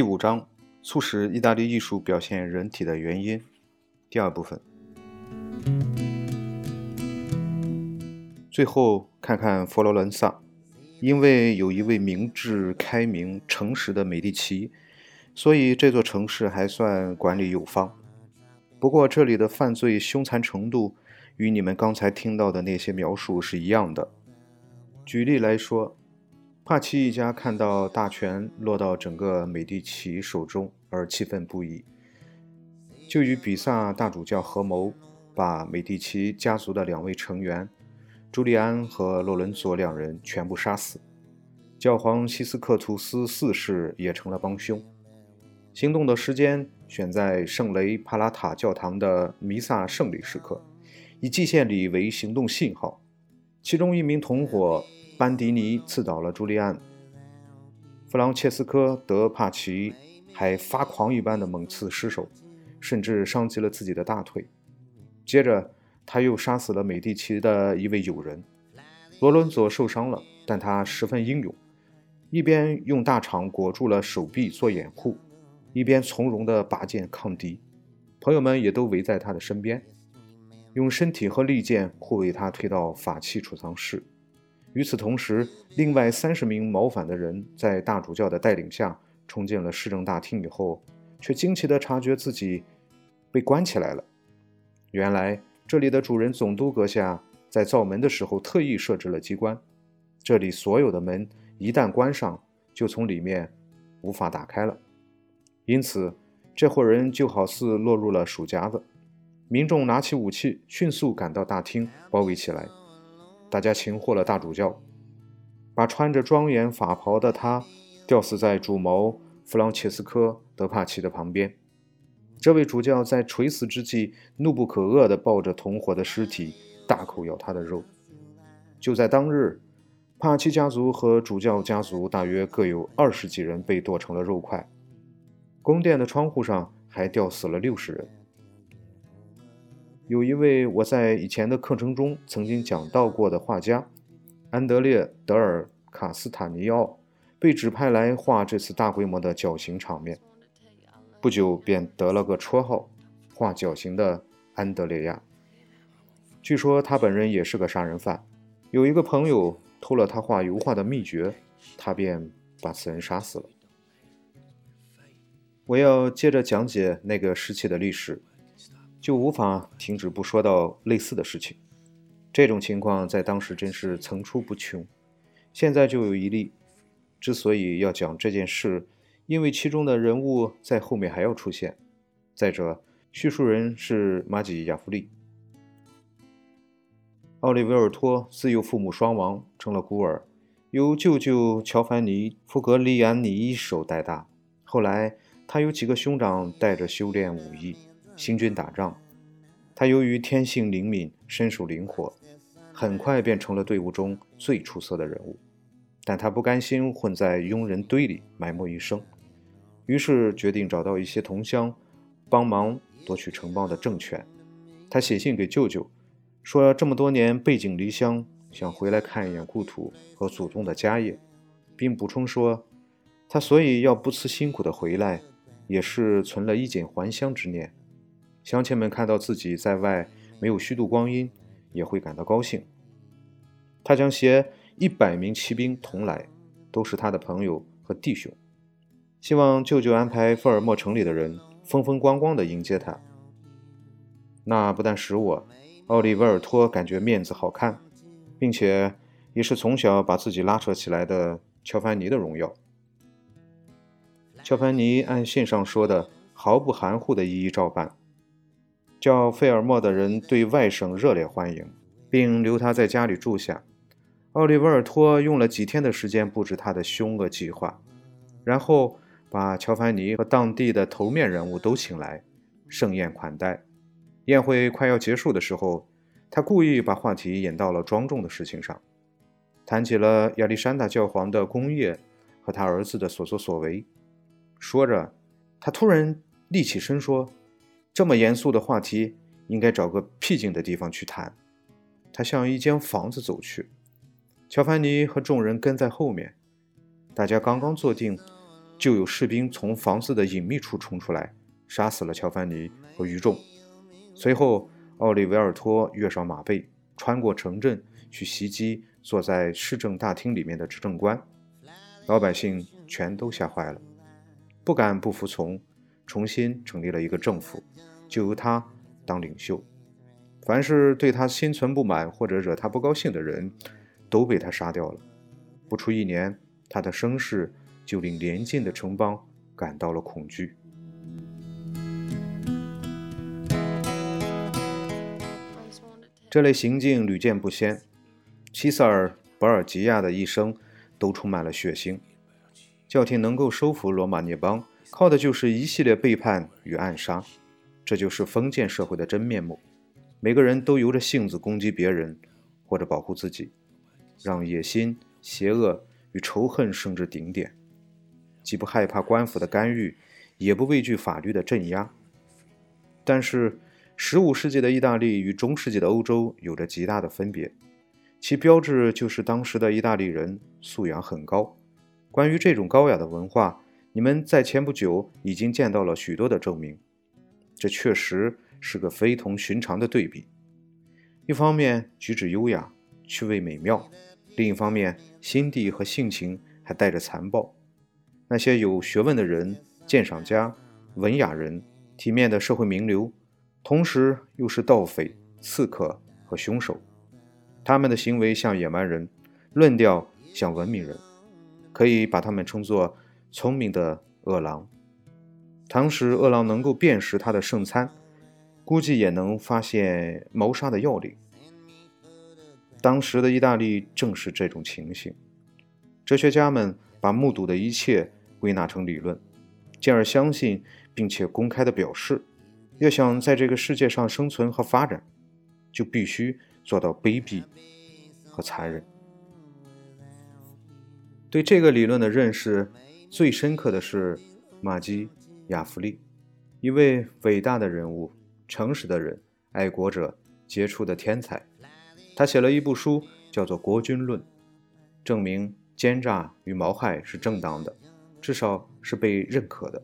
第五章：促使意大利艺术表现人体的原因。第二部分。最后看看佛罗伦萨，因为有一位明智、开明、诚实的美第奇，所以这座城市还算管理有方。不过这里的犯罪凶残程度与你们刚才听到的那些描述是一样的。举例来说。帕奇一家看到大权落到整个美第奇手中而气愤不已，就与比萨大主教合谋，把美第奇家族的两位成员朱利安和洛伦佐两人全部杀死。教皇西斯克图斯四世也成了帮凶。行动的时间选在圣雷帕拉塔教堂的弥撒圣礼时刻，以祭献礼为行动信号。其中一名同伙。班迪尼刺倒了朱利安，弗朗切斯科·德帕奇还发狂一般的猛刺尸首，甚至伤及了自己的大腿。接着，他又杀死了美第奇的一位友人。罗伦佐受伤了，但他十分英勇，一边用大肠裹住了手臂做掩护，一边从容地拔剑抗敌。朋友们也都围在他的身边，用身体和利剑护卫他推到法器储藏室。与此同时，另外三十名谋反的人在大主教的带领下冲进了市政大厅以后，却惊奇地察觉自己被关起来了。原来，这里的主人总督阁下在造门的时候特意设置了机关，这里所有的门一旦关上，就从里面无法打开了。因此，这伙人就好似落入了鼠夹子。民众拿起武器，迅速赶到大厅，包围起来。大家擒获了大主教，把穿着庄严法袍的他吊死在主谋弗朗切斯科·德帕奇的旁边。这位主教在垂死之际，怒不可遏地抱着同伙的尸体，大口咬他的肉。就在当日，帕奇家族和主教家族大约各有二十几人被剁成了肉块。宫殿的窗户上还吊死了六十人。有一位我在以前的课程中曾经讲到过的画家，安德烈·德尔卡斯塔尼奥，被指派来画这次大规模的绞刑场面，不久便得了个绰号——画绞刑的安德烈亚。据说他本人也是个杀人犯，有一个朋友偷了他画油画的秘诀，他便把此人杀死了。我要接着讲解那个时期的历史。就无法停止不说到类似的事情。这种情况在当时真是层出不穷。现在就有一例。之所以要讲这件事，因为其中的人物在后面还要出现。再者，叙述人是马吉亚夫利。奥利维尔托自幼父母双亡，成了孤儿，由舅舅乔凡尼·福格利安尼一手带大。后来，他有几个兄长带着修炼武艺。行军打仗，他由于天性灵敏、身手灵活，很快变成了队伍中最出色的人物。但他不甘心混在庸人堆里埋没一生，于是决定找到一些同乡，帮忙夺取城邦的政权。他写信给舅舅，说这么多年背井离乡，想回来看一眼故土和祖宗的家业，并补充说，他所以要不辞辛苦的回来，也是存了衣锦还乡之念。乡亲们看到自己在外没有虚度光阴，也会感到高兴。他将携一百名骑兵同来，都是他的朋友和弟兄，希望舅舅安排福尔莫城里的人风风光光地迎接他。那不但使我奥利维尔托感觉面子好看，并且也是从小把自己拉扯起来的乔凡尼的荣耀。乔凡尼按信上说的，毫不含糊地一一照办。叫费尔莫的人对外甥热烈欢迎，并留他在家里住下。奥利维尔托用了几天的时间布置他的凶恶计划，然后把乔凡尼和当地的头面人物都请来，盛宴款待。宴会快要结束的时候，他故意把话题引到了庄重的事情上，谈起了亚历山大教皇的功业和他儿子的所作所为。说着，他突然立起身说。这么严肃的话题，应该找个僻静的地方去谈。他向一间房子走去，乔凡尼和众人跟在后面。大家刚刚坐定，就有士兵从房子的隐秘处冲出来，杀死了乔凡尼和余众。随后，奥利维尔托跃上马背，穿过城镇去袭击坐在市政大厅里面的执政官。老百姓全都吓坏了，不敢不服从，重新成立了一个政府，就由他当领袖。凡是对他心存不满或者惹他不高兴的人，都被他杀掉了。不出一年，他的声势就令邻近的城邦感到了恐惧。这类行径屡见不鲜，齐塞尔·博尔吉亚的一生都充满了血腥。教廷能够收服罗马涅邦，靠的就是一系列背叛与暗杀，这就是封建社会的真面目。每个人都由着性子攻击别人，或者保护自己，让野心。邪恶与仇恨升至顶点，既不害怕官府的干预，也不畏惧法律的镇压。但是，十五世纪的意大利与中世纪的欧洲有着极大的分别，其标志就是当时的意大利人素养很高。关于这种高雅的文化，你们在前不久已经见到了许多的证明。这确实是个非同寻常的对比。一方面，举止优雅，趣味美妙。另一方面，心地和性情还带着残暴。那些有学问的人、鉴赏家、文雅人、体面的社会名流，同时又是盗匪、刺客和凶手。他们的行为像野蛮人，论调像文明人，可以把他们称作聪明的饿狼。倘使饿狼能够辨识他的圣餐，估计也能发现谋杀的要领。当时的意大利正是这种情形，哲学家们把目睹的一切归纳成理论，进而相信并且公开的表示，要想在这个世界上生存和发展，就必须做到卑鄙和残忍。对这个理论的认识最深刻的是马基亚弗利，一位伟大的人物、诚实的人、爱国者、杰出的天才。他写了一部书，叫做《国君论》，证明奸诈与谋害是正当的，至少是被认可的；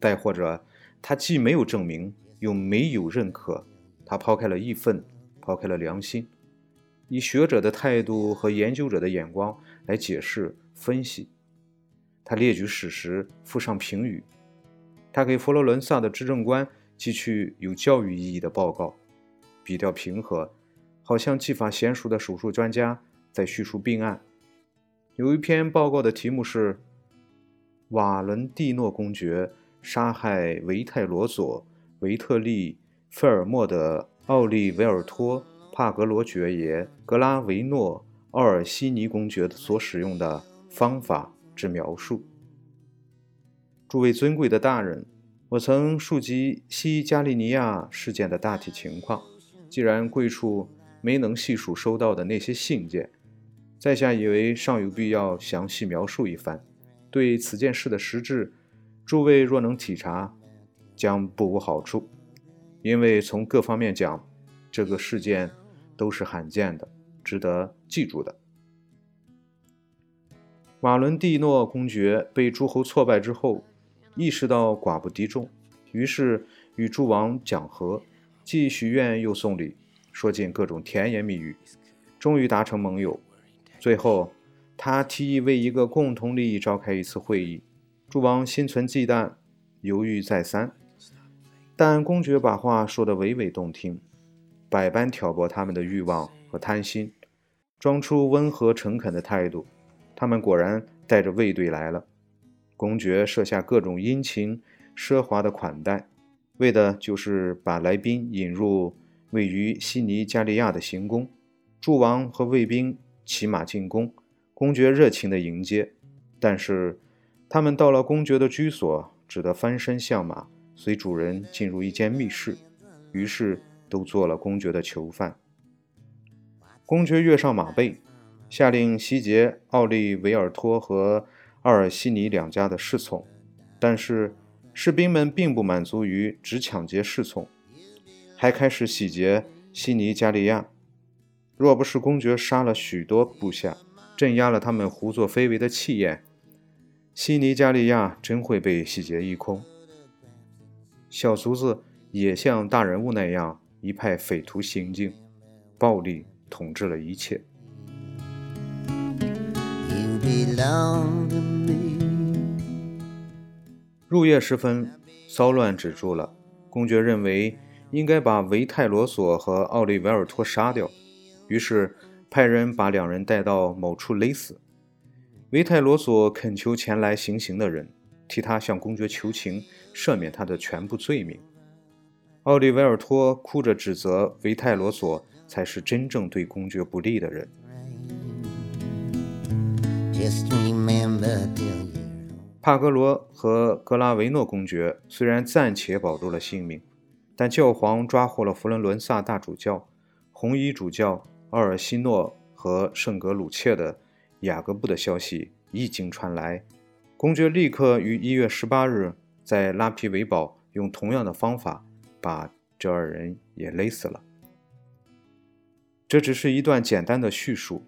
再或者，他既没有证明，又没有认可，他抛开了义愤，抛开了良心，以学者的态度和研究者的眼光来解释分析。他列举史实，附上评语。他给佛罗伦萨的执政官寄去有教育意义的报告，笔调平和。好像技法娴熟的手术专家在叙述病案。有一篇报告的题目是“瓦伦蒂诺公爵杀害维泰罗佐、维特利、费尔莫的奥利维尔托、帕格罗爵爷、格拉维诺、奥尔西尼公爵所使用的方法之描述”。诸位尊贵的大人，我曾述及西加利尼亚事件的大体情况。既然贵处。没能细数收到的那些信件，在下以为尚有必要详细描述一番。对此件事的实质，诸位若能体察，将不无好处。因为从各方面讲，这个事件都是罕见的，值得记住的。瓦伦蒂诺公爵被诸侯挫败之后，意识到寡不敌众，于是与诸王讲和，既许愿又送礼。说尽各种甜言蜜语，终于达成盟友。最后，他提议为一个共同利益召开一次会议。诸王心存忌惮，犹豫再三，但公爵把话说得娓娓动听，百般挑拨他们的欲望和贪心，装出温和诚恳的态度。他们果然带着卫队来了。公爵设下各种殷勤奢华的款待，为的就是把来宾引入。位于悉尼加利亚的行宫，诸王和卫兵骑马进宫，公爵热情地迎接。但是，他们到了公爵的居所，只得翻身下马，随主人进入一间密室，于是都做了公爵的囚犯。公爵跃上马背，下令西杰奥利维尔托和奥尔西尼两家的侍从。但是，士兵们并不满足于只抢劫侍从。还开始洗劫悉尼加利亚。若不是公爵杀了许多部下，镇压了他们胡作非为的气焰，西尼加利亚真会被洗劫一空。小卒子也像大人物那样一派匪徒行径，暴力统治了一切。入夜时分，骚乱止住了。公爵认为应该把维泰罗索和奥利维尔托杀掉，于是派人把两人带到某处勒死。维泰罗索恳求前来行刑的人替他向公爵求情，赦免他的全部罪名。奥利维尔托哭着指责维泰罗索才是真正对公爵不利的人。帕格罗和格拉维诺公爵虽然暂且保住了性命，但教皇抓获了佛伦伦萨大主教、红衣主教奥尔西诺和圣格鲁切的。雅各布的消息一经传来，公爵立刻于一月十八日在拉皮维堡用同样的方法把这二人也勒死了。这只是一段简单的叙述，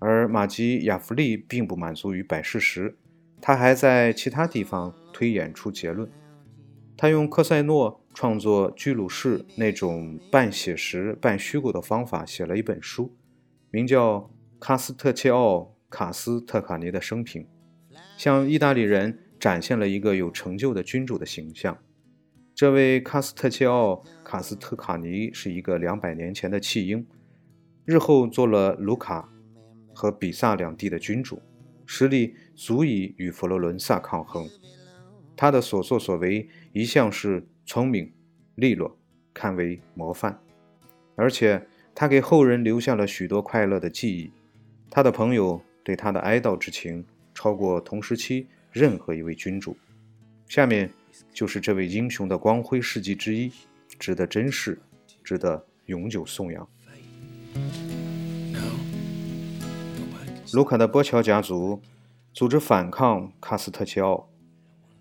而马基雅弗利并不满足于摆事实，他还在其他地方推演出结论。他用科塞诺创作居鲁士那种半写实半虚构的方法写了一本书，名叫《卡斯特切奥》。卡斯特卡尼的生平，向意大利人展现了一个有成就的君主的形象。这位卡斯特切奥·卡斯特卡尼是一个两百年前的弃婴，日后做了卢卡和比萨两地的君主，实力足以与佛罗伦萨抗衡。他的所作所为一向是聪明、利落，堪为模范。而且他给后人留下了许多快乐的记忆。他的朋友。对他的哀悼之情超过同时期任何一位君主。下面就是这位英雄的光辉事迹之一，值得珍视，值得永久颂扬。卢卡的波乔家族组织反抗卡斯特切奥，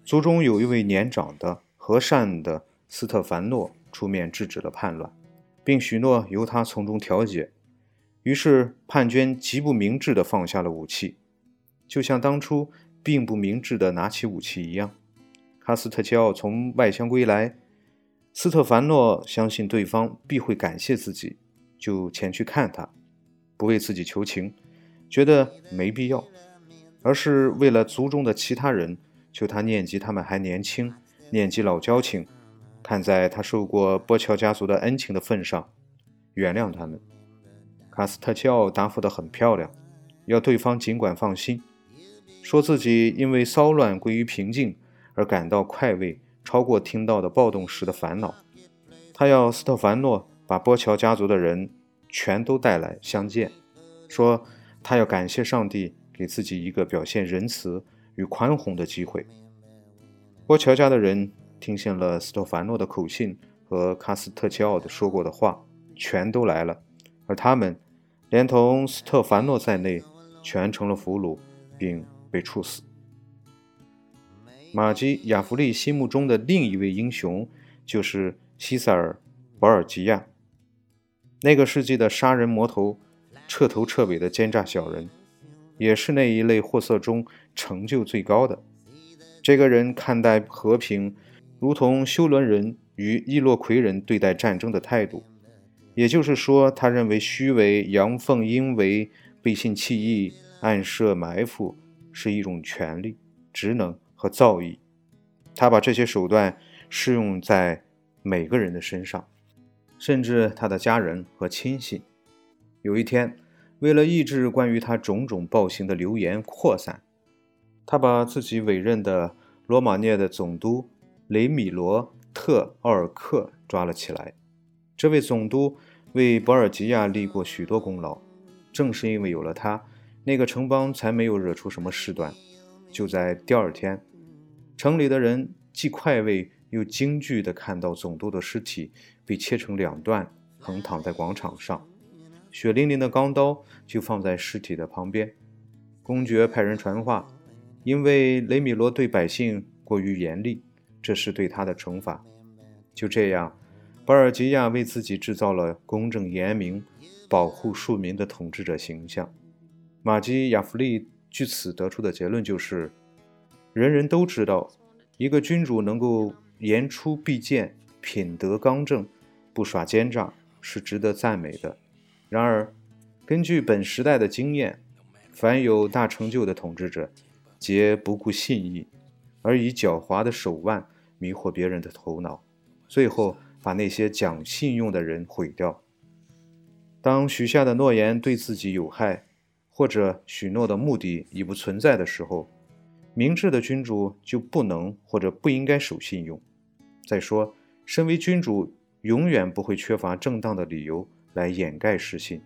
族中有一位年长的和善的斯特凡诺出面制止了叛乱，并许诺由他从中调解。于是叛军极不明智地放下了武器，就像当初并不明智地拿起武器一样。卡斯特切奥从外乡归来，斯特凡诺相信对方必会感谢自己，就前去看他，不为自己求情，觉得没必要，而是为了族中的其他人，求他念及他们还年轻，念及老交情，看在他受过波乔家族的恩情的份上，原谅他们。卡斯特切奥答复得很漂亮，要对方尽管放心，说自己因为骚乱归于平静而感到快慰，超过听到的暴动时的烦恼。他要斯特凡诺把波乔家族的人全都带来相见，说他要感谢上帝给自己一个表现仁慈与宽宏的机会。波乔家的人听信了斯特凡诺的口信和卡斯特切奥的说过的话，全都来了，而他们。连同斯特凡诺在内，全成了俘虏，并被处死。马基雅弗利心目中的另一位英雄，就是西塞尔·保尔吉亚，那个世纪的杀人魔头，彻头彻尾的奸诈小人，也是那一类货色中成就最高的。这个人看待和平，如同修伦人与伊洛魁人对待战争的态度。也就是说，他认为虚伪、阳奉阴违、背信弃义、暗设埋伏是一种权力、职能和造诣。他把这些手段适用在每个人的身上，甚至他的家人和亲信。有一天，为了抑制关于他种种暴行的流言扩散，他把自己委任的罗马涅的总督雷米罗特奥尔克抓了起来。这位总督为保尔吉亚立过许多功劳，正是因为有了他，那个城邦才没有惹出什么事端。就在第二天，城里的人既快慰又惊惧地看到总督的尸体被切成两段，横躺在广场上，血淋淋的钢刀就放在尸体的旁边。公爵派人传话，因为雷米罗对百姓过于严厉，这是对他的惩罚。就这样。巴尔吉亚为自己制造了公正严明、保护庶民的统治者形象。马基雅弗利据此得出的结论就是：人人都知道，一个君主能够言出必践、品德刚正、不耍奸诈，是值得赞美的。然而，根据本时代的经验，凡有大成就的统治者，皆不顾信义，而以狡猾的手腕迷惑别人的头脑，最后把那些讲信用的人毁掉。当许下的诺言对自己有害，或者许诺的目的已不存在的时候，明智的君主就不能或者不应该守信用。再说，身为君主，永远不会缺乏正当的理由来掩盖失信。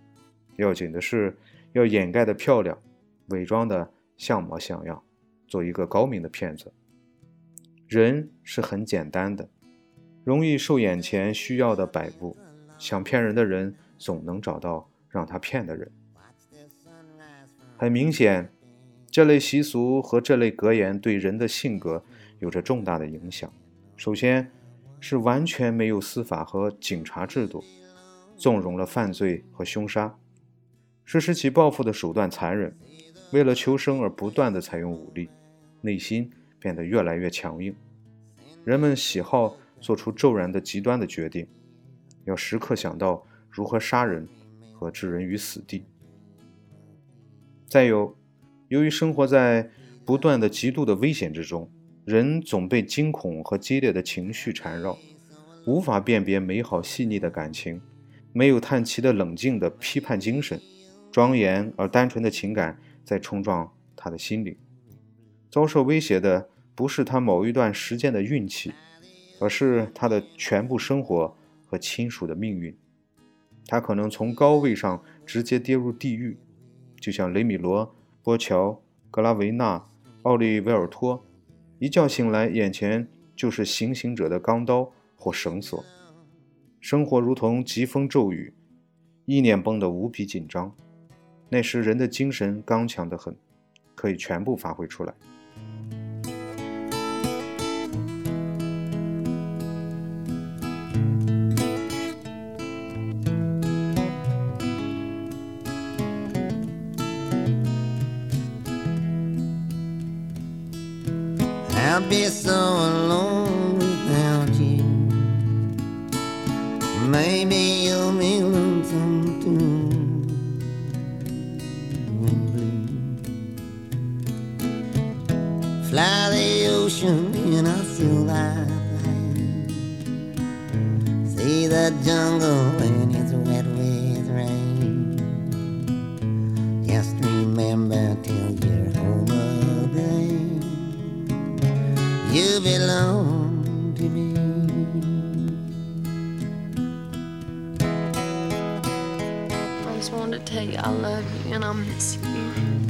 要紧的是，要掩盖的漂亮，伪装的像模像样，做一个高明的骗子。人是很简单的，容易受眼前需要的摆布。想骗人的人，总能找到让他骗的人。很明显。这类习俗和这类格言对人的性格有着重大的影响。首先，是完全没有司法和警察制度，纵容了犯罪和凶杀，实施其报复的手段残忍，为了求生而不断的采用武力，内心变得越来越强硬。人们喜好做出骤然的极端的决定，要时刻想到如何杀人和置人于死地。再有。由于生活在不断的极度的危险之中，人总被惊恐和激烈的情绪缠绕，无法辨别美好细腻的感情，没有叹气的冷静的批判精神，庄严而单纯的情感在冲撞他的心灵。遭受威胁的不是他某一段时间的运气，而是他的全部生活和亲属的命运。他可能从高位上直接跌入地狱，就像雷米罗。波乔、格拉维纳、奥利维尔托，一觉醒来，眼前就是行刑者的钢刀或绳索。生活如同疾风骤雨，意念绷得无比紧张。那时人的精神刚强得很，可以全部发挥出来。Maybe you'll be lonesome too. Fly the ocean in a silver plane. See the jungle say I love you and I miss you.